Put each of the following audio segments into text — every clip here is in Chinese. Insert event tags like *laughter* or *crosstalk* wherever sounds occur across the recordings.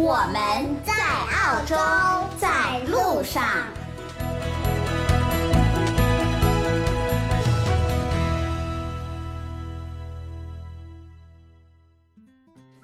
我们在澳洲，在路上。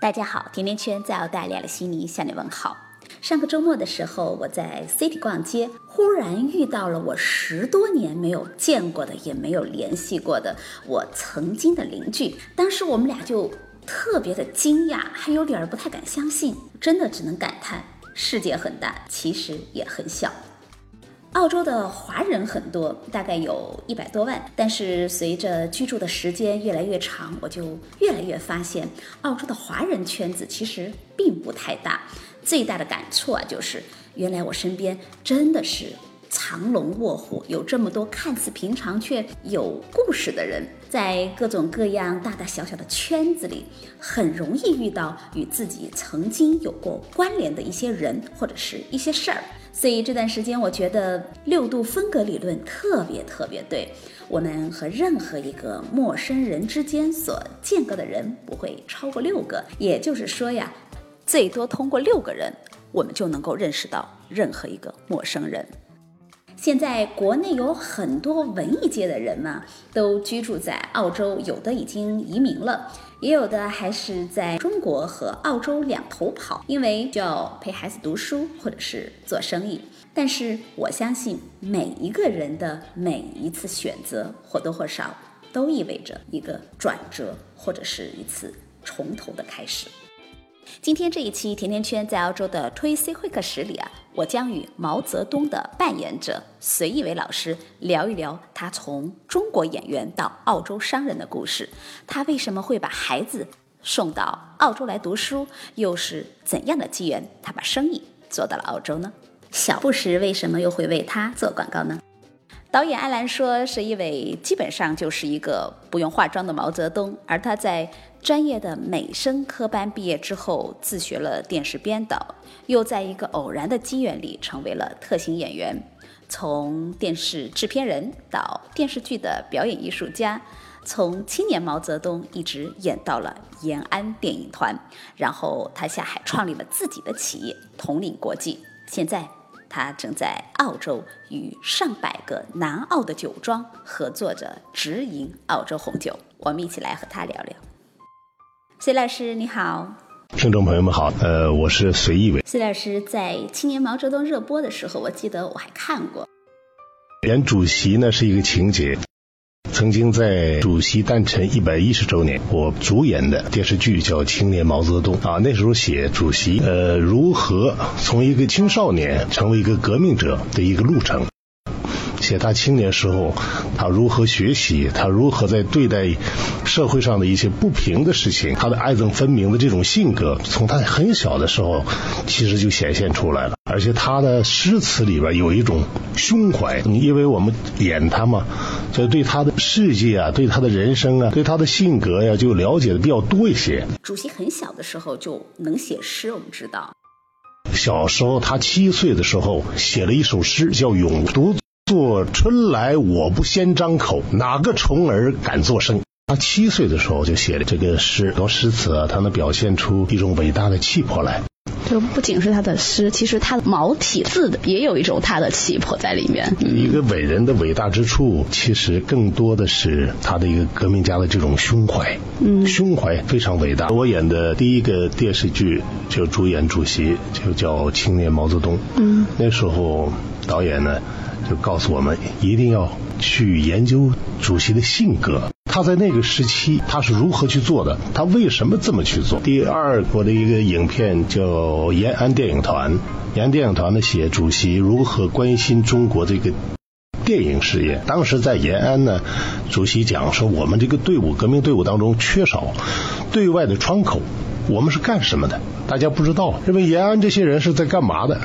大家好，甜甜圈在澳大利亚的悉尼向你问好。上个周末的时候，我在 City 逛街，忽然遇到了我十多年没有见过的，也没有联系过的我曾经的邻居。当时我们俩就。特别的惊讶，还有点儿不太敢相信，真的只能感叹世界很大，其实也很小。澳洲的华人很多，大概有一百多万，但是随着居住的时间越来越长，我就越来越发现，澳洲的华人圈子其实并不太大。最大的感触啊，就是原来我身边真的是。藏龙卧虎，有这么多看似平常却有故事的人，在各种各样大大小小的圈子里，很容易遇到与自己曾经有过关联的一些人或者是一些事儿。所以这段时间，我觉得六度分隔理论特别特别对。我们和任何一个陌生人之间所间隔的人不会超过六个，也就是说呀，最多通过六个人，我们就能够认识到任何一个陌生人。现在国内有很多文艺界的人嘛，都居住在澳洲，有的已经移民了，也有的还是在中国和澳洲两头跑，因为就要陪孩子读书或者是做生意。但是我相信每一个人的每一次选择，或多或少都意味着一个转折，或者是一次从头的开始。今天这一期甜甜圈在澳洲的推 C 会客室里啊，我将与毛泽东的扮演者隋一伟老师聊一聊他从中国演员到澳洲商人的故事。他为什么会把孩子送到澳洲来读书？又是怎样的机缘，他把生意做到了澳洲呢？小布什为什么又会为他做广告呢？导演艾兰说，是一位基本上就是一个不用化妆的毛泽东，而他在专业的美声科班毕业之后，自学了电视编导，又在一个偶然的机缘里成为了特型演员，从电视制片人到电视剧的表演艺术家，从青年毛泽东一直演到了延安电影团，然后他下海创立了自己的企业统领国际，现在。他正在澳洲与上百个南澳的酒庄合作着直营澳洲红酒，我们一起来和他聊聊。隋老师你好，听众朋友们好，呃，我是隋一伟。隋老师在青年毛泽东热播的时候，我记得我还看过。演主席呢是一个情节。曾经在主席诞辰一百一十周年，我主演的电视剧叫《青年毛泽东》啊，那时候写主席呃如何从一个青少年成为一个革命者的一个路程。写他青年时候，他如何学习，他如何在对待社会上的一些不平的事情，他的爱憎分明的这种性格，从他很小的时候其实就显现出来了。而且他的诗词里边有一种胸怀，因为我们演他嘛，所以对他的事迹啊，对他的人生啊，对他的性格呀，就了解的比较多一些。主席很小的时候就能写诗，我们知道。小时候他七岁的时候写了一首诗，叫《咏读》。做春来我不先张口，哪个虫儿敢作声？他七岁的时候就写了这个诗，多诗词啊，他能表现出一种伟大的气魄来。就不仅是他的诗，其实他的毛体字的也有一种他的气魄在里面。一个伟人的伟大之处，其实更多的是他的一个革命家的这种胸怀。嗯，胸怀非常伟大。我演的第一个电视剧就主演主席，就叫《青年毛泽东》。嗯，那时候导演呢。就告诉我们一定要去研究主席的性格，他在那个时期他是如何去做的，他为什么这么去做。第二我的一个影片叫《延安电影团》，延安电影团呢写主席如何关心中国这个电影事业。当时在延安呢，主席讲说我们这个队伍革命队伍当中缺少对外的窗口。我们是干什么的？大家不知道，认为延安这些人是在干嘛的？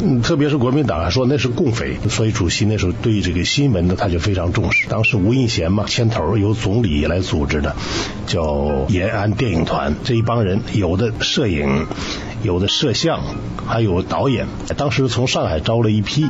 嗯，特别是国民党还说那是共匪，所以主席那时候对这个新闻呢，他就非常重视。当时吴印贤嘛牵头，由总理来组织的，叫延安电影团。这一帮人有的摄影，有的摄像，还有导演。当时从上海招了一批。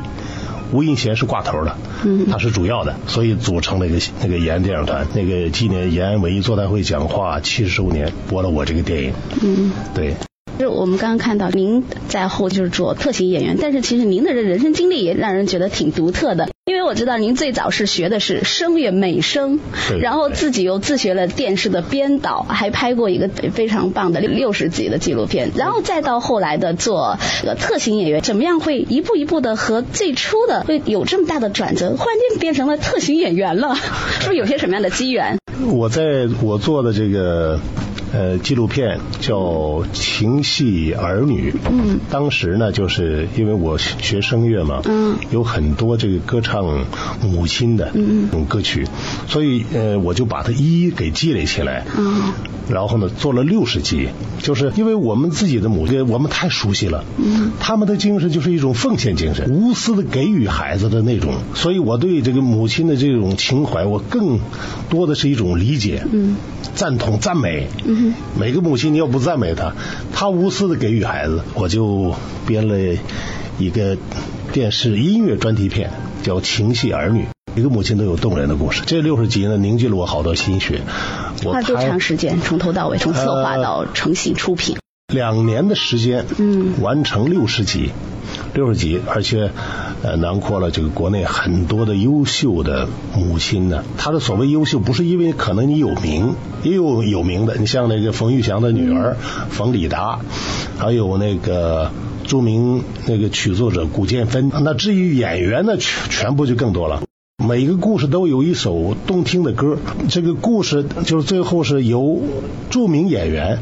吴印贤是挂头的，嗯，他是主要的，所以组成了一个那个延安电影团，那个纪念延安文艺座谈会讲话七十周年，播了我这个电影，嗯，对。就我们刚刚看到您在后就是做特型演员，但是其实您的这人生经历也让人觉得挺独特的。因为我知道您最早是学的是声乐美声，然后自己又自学了电视的编导，还拍过一个非常棒的六十集的纪录片，然后再到后来的做特型演员，怎么样会一步一步的和最初的会有这么大的转折，忽然间变成了特型演员了，是不是有些什么样的机缘？我在我做的这个。呃，纪录片叫《情系儿女》。嗯，当时呢，就是因为我学声乐嘛，嗯，有很多这个歌唱母亲的嗯歌曲，所以呃，我就把它一一给积累起来。嗯，然后呢，做了六十集，就是因为我们自己的母亲，我们太熟悉了。嗯，他们的精神就是一种奉献精神，无私的给予孩子的那种，所以我对这个母亲的这种情怀，我更多的是一种理解。嗯，赞同赞美。嗯。每个母亲，你要不赞美她，她无私的给予孩子，我就编了一个电视音乐专题片，叫《情系儿女》，每个母亲都有动人的故事。这六十集呢，凝聚了我好多心血。花多长时间？从头到尾，从策划到成型出品？两年的时间，嗯，完成六十集。六十集，而且呃囊括了这个国内很多的优秀的母亲呢。她的所谓优秀，不是因为可能你有名，也有有名的。你像那个冯玉祥的女儿冯李达，还有那个著名那个曲作者古建芬。那至于演员呢，全全部就更多了。每一个故事都有一首动听的歌，这个故事就是最后是由著名演员。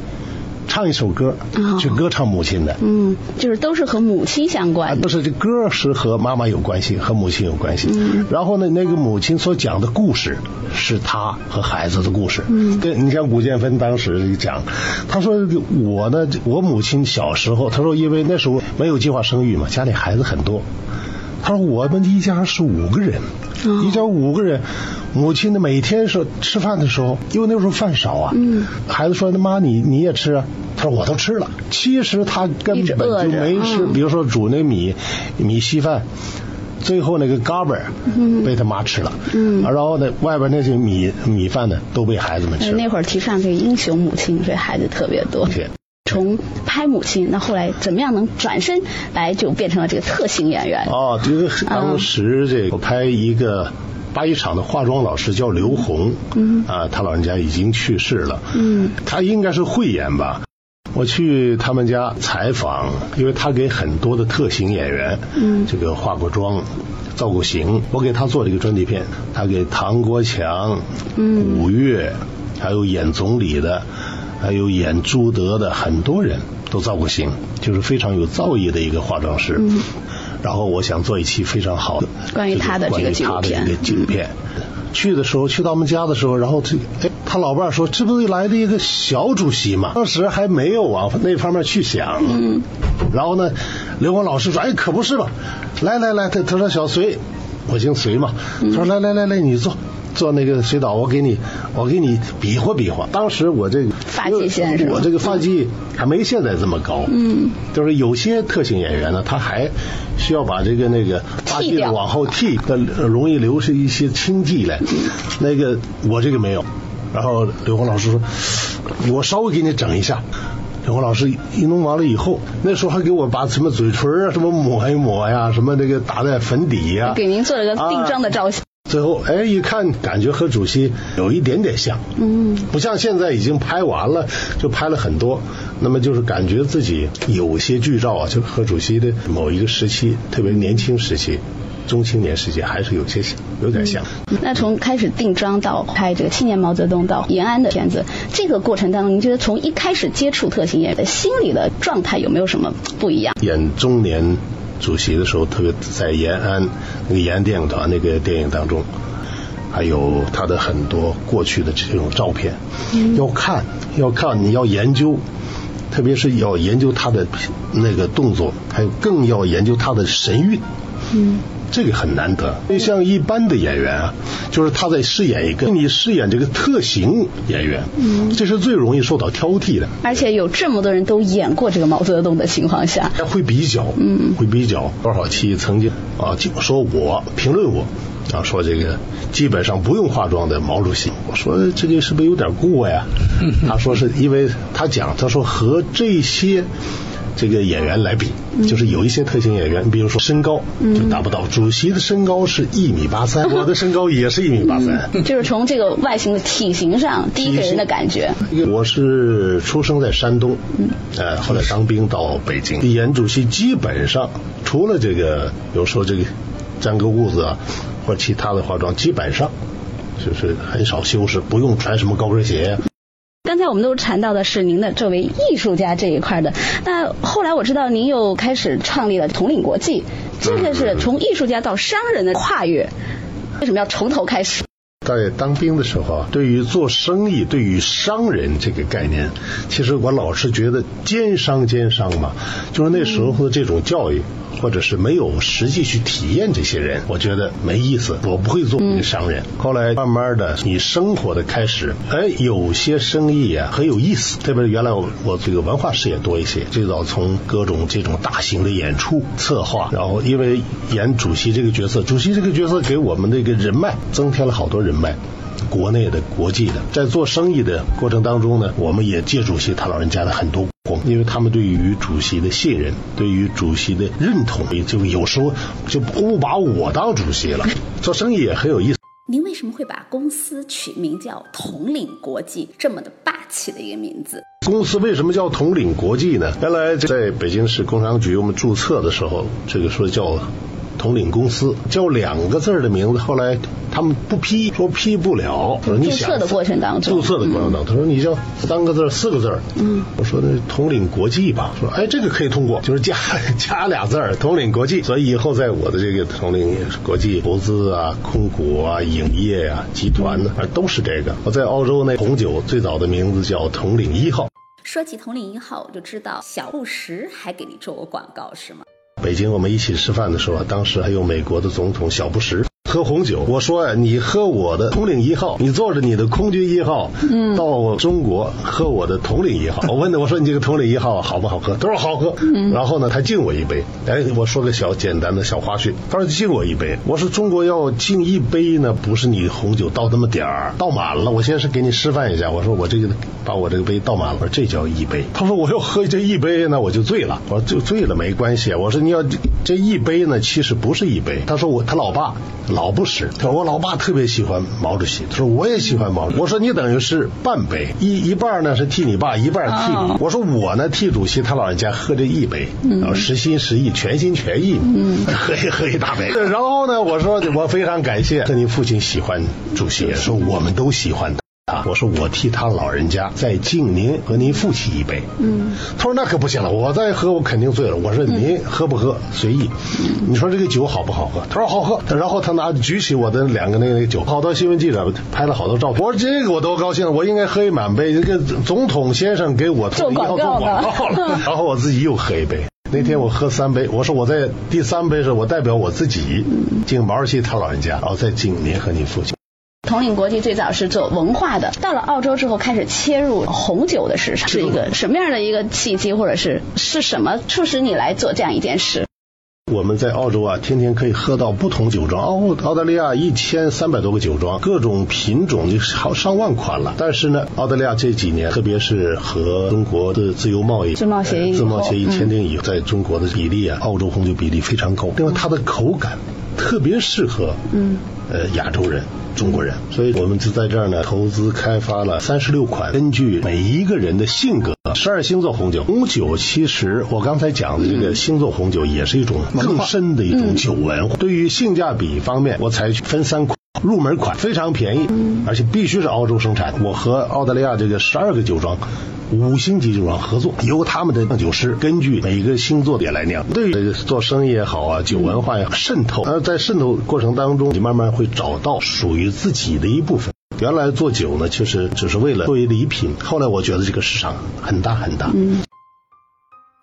唱一首歌，去歌唱母亲的，嗯，就是都是和母亲相关的。不是，这歌是和妈妈有关系，和母亲有关系。嗯，然后呢，那个母亲所讲的故事是她和孩子的故事。嗯，对，你像古建芬当时讲，他说我呢，我母亲小时候，他说因为那时候没有计划生育嘛，家里孩子很多。他说我们一家是五个人，一家五个人，母亲呢每天是吃饭的时候，因为那时候饭少啊，孩子说那妈你你也吃啊，他说我都吃了，其实他根本就没吃，比如说煮那米米稀饭，最后那个嘎巴被他妈吃了，然后呢外边那些米米饭呢都被孩子们吃了。那会儿提倡这个英雄母亲，所以孩子特别多。从拍母亲，那后来怎么样能转身来就变成了这个特型演员？哦，这个当时这个我拍一个八一厂的化妆老师叫刘红，嗯，啊，他老人家已经去世了，嗯，他应该是会演吧？我去他们家采访，因为他给很多的特型演员，嗯，这个化过妆、造过型，我给他做了一个专题片，他给唐国强、嗯，五月，还有演总理的。还有演朱德的很多人都造过型，就是非常有造诣的一个化妆师。嗯。然后我想做一期非常好的关于他的这个纪录片。纪录片。去的时候，去到我们家的时候，然后这哎，他老伴说：“这不是来的一个小主席嘛？”当时还没有往那方面去想。嗯。然后呢，刘光老师说：“哎，可不是吧？来来来，他他说小隋，我姓隋嘛。他说来来来来，你坐。”坐那个水岛，我给你，我给你比划比划。当时我这个发际线是我这个发际还没现在这么高。嗯。就是有些特型演员呢，他还需要把这个那个发际往后剃，的容易留下一些青迹来。那个我这个没有。然后刘红老师说，我稍微给你整一下。刘红老师一弄完了以后，那时候还给我把什么嘴唇啊什么抹一抹呀，什么那个打在粉底呀。给您做了个定妆的造型。最后，哎，一看感觉和主席有一点点像，嗯，不像现在已经拍完了，就拍了很多，那么就是感觉自己有些剧照啊，就和主席的某一个时期，特别年轻时期、中青年时期，还是有些有点像。那从开始定妆到拍这个青年毛泽东到延安的片子，这个过程当中，您觉得从一开始接触特型演员，心理的状态有没有什么不一样？演中年。主席的时候，特别在延安那个延安电影团那个电影当中，还有他的很多过去的这种照片，要看要看，你要研究，特别是要研究他的那个动作，还有更要研究他的神韵。嗯。这个很难得。你像一般的演员啊，就是他在饰演一个你饰演这个特型演员，嗯，这是最容易受到挑剔的。而且有这么多人都演过这个毛泽东的情况下，会比较，嗯，会比较。多少期曾经啊，就说我评论我啊，说这个基本上不用化妆的毛主席，我说这个是不是有点过呀？*laughs* 他说是因为他讲，他说和这些。这个演员来比，就是有一些特型演员，比如说身高就达不到。主席的身高是一米八三，*laughs* 我的身高也是一米八三。就是从这个外形的体型上，第一给人的感觉。我是出生在山东，呃，后来当兵到北京。演主席基本上除了这个，有时候这个粘个痦子啊，或其他的化妆，基本上就是很少修饰，不用穿什么高跟鞋。刚才我们都谈到的是您的作为艺术家这一块的，那后来我知道您又开始创立了统领国际，这个是从艺术家到商人的跨越，为什么要从头开始？在当兵的时候，对于做生意、对于商人这个概念，其实我老是觉得奸商奸商嘛，就是那时候的这种教育。或者是没有实际去体验这些人，我觉得没意思。我不会做一个商人。后来慢慢的，你生活的开始，哎，有些生意啊很有意思。特别是原来我我这个文化事业多一些，最早从各种这种大型的演出策划，然后因为演主席这个角色，主席这个角色给我们那个人脉增添了好多人脉。国内的、国际的，在做生意的过程当中呢，我们也借主席他老人家的很多功，因为他们对于主席的信任，对于主席的认同，也就有时候就不把我当主席了。做生意也很有意思。您为什么会把公司取名叫统领国际，这么的霸气的一个名字？公司为什么叫统领国际呢？原来在北京市工商局我们注册的时候，这个说叫。统领公司叫两个字的名字，后来他们不批，说批不了。我说你想注册的过程当中，注册的过程当中，他说你叫三个字、四个字。嗯，我说那统领国际吧，说哎这个可以通过，就是加 *laughs* 加俩字儿，统领国际。所以以后在我的这个统领国际投资啊、控股啊、影业啊、集团呢，都是这个。我在澳洲那红酒最早的名字叫统领一号。说起统领一号，我就知道小布什还给你做过广告，是吗？北京，我们一起吃饭的时候，当时还有美国的总统小布什。喝红酒，我说呀，你喝我的统领一号，你坐着你的空军一号，嗯，到中国喝我的统领一号。*laughs* 我问他，我说你这个统领一号好不好喝？他说好喝。嗯，然后呢，他敬我一杯。哎，我说个小简单的小花絮，他说敬我一杯。我说中国要敬一杯呢，不是你红酒倒那么点儿，倒满了。我先是给你示范一下。我说我这个把我这个杯倒满了，我说这叫一杯。他说我要喝这一杯呢，我就醉了。我说就醉了没关系。我说你要这一杯呢，其实不是一杯。他说我他老爸老。老不识，他说我老爸特别喜欢毛主席，他说我也喜欢毛主席。我说你等于是半杯，一一半呢是替你爸，一半替你。我说我呢替主席他老人家喝这一杯，然后实心实意，全心全意，嗯 *laughs* 喝一喝一大杯。然后呢，我说我非常感谢，说您父亲喜欢主席，说我们都喜欢他。啊！我说我替他老人家再敬您和您父亲一杯。嗯，他说那可不行了，我再喝我肯定醉了。我说您喝不喝随意。你说这个酒好不好喝？他说好喝。然后他拿举起我的两个那个酒，好多新闻记者拍了好多照片。我说这个我多高兴，我应该喝一满杯。这个总统先生给我做广告了。*laughs* 然后我自己又喝一杯。那天我喝三杯，我说我在第三杯时我代表我自己敬毛主席他老人家，然后再敬您和您父亲。统领国际最早是做文化的，到了澳洲之后开始切入红酒的市场，是一个什么样的一个契机，或者是是什么促使你来做这样一件事？我们在澳洲啊，天天可以喝到不同酒庄。澳澳大利亚一千三百多个酒庄，各种品种的好上万款了。但是呢，澳大利亚这几年，特别是和中国的自由贸易自贸协议自贸协议签订以后，在中国的比例啊，澳洲红酒比例非常高。另外，它的口感特别适合嗯呃亚洲人。中国人，所以我们就在这儿呢，投资开发了三十六款，根据每一个人的性格，十二星座红酒。红酒其实我刚才讲的这个星座红酒，也是一种更深的一种酒文化。对于性价比方面，我采取分三款，入门款非常便宜，而且必须是澳洲生产。我和澳大利亚这个十二个酒庄。五星级酒庄合作，由他们的酿酒师根据每个星座点来酿。对做生意也好啊，酒文化也好，渗透。而在渗透过程当中，你慢慢会找到属于自己的一部分。原来做酒呢，其实只是为了作为礼品。后来我觉得这个市场很大很大。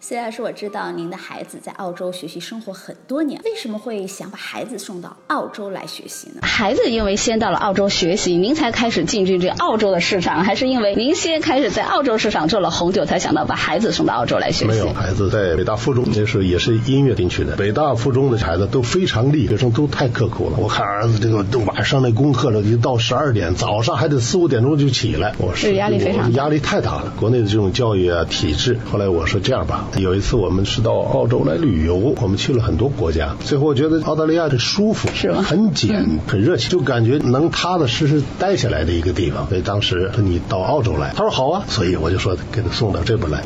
虽然说我知道您的孩子在澳洲学习生活很多年，为什么会想把孩子送到澳洲来学习呢？孩子因为先到了澳洲学习，您才开始进军这澳洲的市场，还是因为您先开始在澳洲市场做了红酒，才想到把孩子送到澳洲来学习？没有，孩子在北大附中那时候也是音乐进去的。北大附中的孩子都非常厉害，学生都太刻苦了。我看儿子这个都晚上那功课了，一到十二点，早上还得四五点钟就起来，我是压力非常压力太大了。国内的这种教育啊体制，后来我说这样吧，有一次我们。是到澳洲来旅游，我们去了很多国家，最后我觉得澳大利亚的舒服，是吧？很简，很热情，就感觉能踏踏实实待下来的一个地方。所以当时说你到澳洲来，他说好啊，所以我就说给他送到这边来。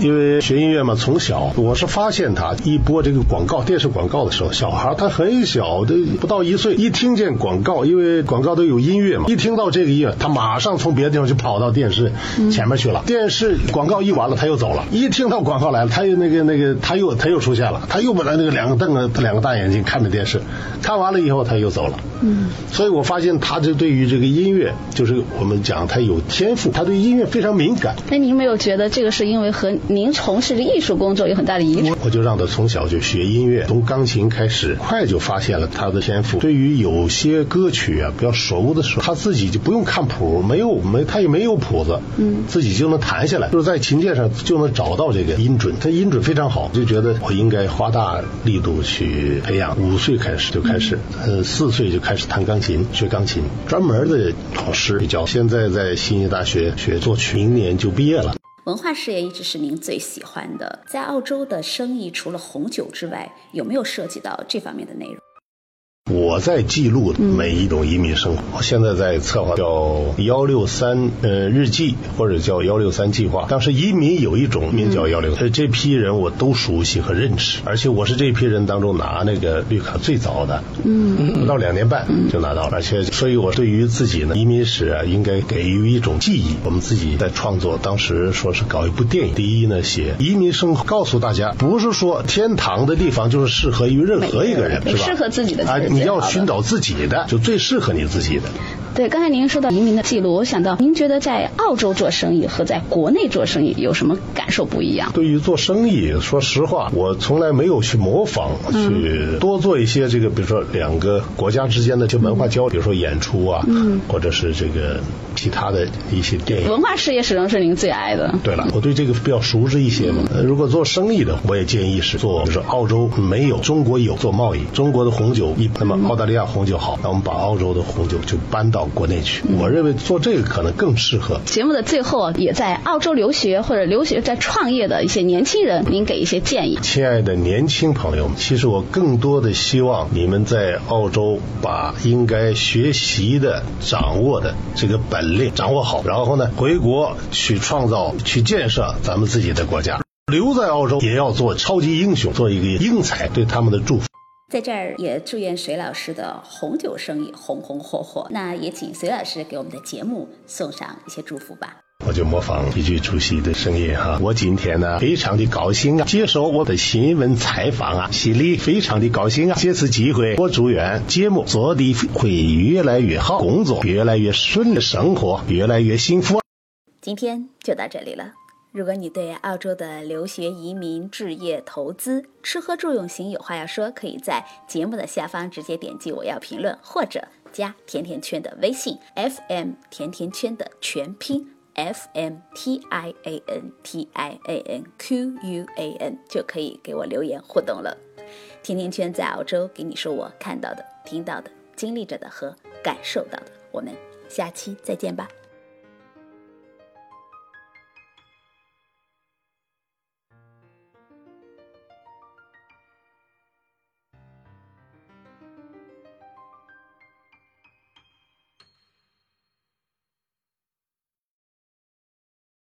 因为学音乐嘛，从小我是发现他一播这个广告电视广告的时候，小孩他很小的不到一岁，一听见广告，因为广告都有音乐嘛，一听到这个音乐，他马上从别的地方就跑到电视前面去了。电视广告一完了，他又走了。一听到广告来了，他又那个那个他又他又出现了，他又把他那个两个瞪着两个大眼睛看着电视，看完了以后他又走了。嗯，所以我发现他就对于这个音乐，就是我们讲他有天赋，他对音乐非常敏感。那您没有觉得这个是因为和您从事的艺术工作有很大的遗传？我就让他从小就学音乐，从钢琴开始，快就发现了他的天赋。对于有些歌曲啊比较熟的时候，他自己就不用看谱，没有没他也没有谱子，嗯，自己就能弹下来，就是在琴键上就能找到这个音准，他音准非常好，就觉得我应该花大力度去培养。五岁开始就开始，呃，四岁就开始弹钢琴，学钢琴，专门的老师教。现在在悉尼大学学作曲，明年就毕业了。文化事业一直是您最喜欢的，在澳洲的生意除了红酒之外，有没有涉及到这方面的内容？我在记录每一种移民生活。我现在在策划叫幺六三呃日记，或者叫幺六三计划。当时移民有一种名叫幺六，这批人我都熟悉和认识，而且我是这批人当中拿那个绿卡最早的，嗯，不到两年半就拿到了。而且，所以我对于自己呢移民史啊，应该给予一种记忆。我们自己在创作，当时说是搞一部电影。第一呢，写移民生活，告诉大家，不是说天堂的地方就是适合于任何一个人，是吧？适合自己的。你要寻找自己的，就最适合你自己的。对，刚才您说到移民的记录，我想到您觉得在澳洲做生意和在国内做生意有什么感受不一样？对于做生意，说实话，我从来没有去模仿，去多做一些这个，比如说两个国家之间的这文化交流，比如说演出啊，或者是这个其他的一些电影。文化事业始终是您最爱的。对了，我对这个比较熟知一些嘛。如果做生意的，我也建议是做，就是澳洲没有，中国有做贸易，中国的红酒一，那么澳大利亚红酒好，那我们把澳洲的红酒就搬到。国内去，我认为做这个可能更适合。节目的最后，也在澳洲留学或者留学在创业的一些年轻人，您给一些建议。亲爱的年轻朋友们，其实我更多的希望你们在澳洲把应该学习的、掌握的这个本领掌握好，然后呢，回国去创造、去建设咱们自己的国家。留在澳洲也要做超级英雄，做一个英才，对他们的祝福。在这儿也祝愿隋老师的红酒生意红红火火。那也请隋老师给我们的节目送上一些祝福吧。我就模仿一句主席的声音哈，我今天呢非常的高兴啊，接受我的新闻采访啊，心里非常的高兴啊。借此机会，我祝愿节目做的会越来越好，工作越来越顺利，生活越来越幸福。今天就到这里了。如果你对澳洲的留学、移民、置业、投资、吃喝住用行有话要说，可以在节目的下方直接点击我要评论，或者加甜甜圈的微信 FM 甜甜圈的全拼 F M T I A N T I A N Q U A N 就可以给我留言互动了。甜甜圈在澳洲给你说我看到的、听到的、经历着的和感受到的。我们下期再见吧。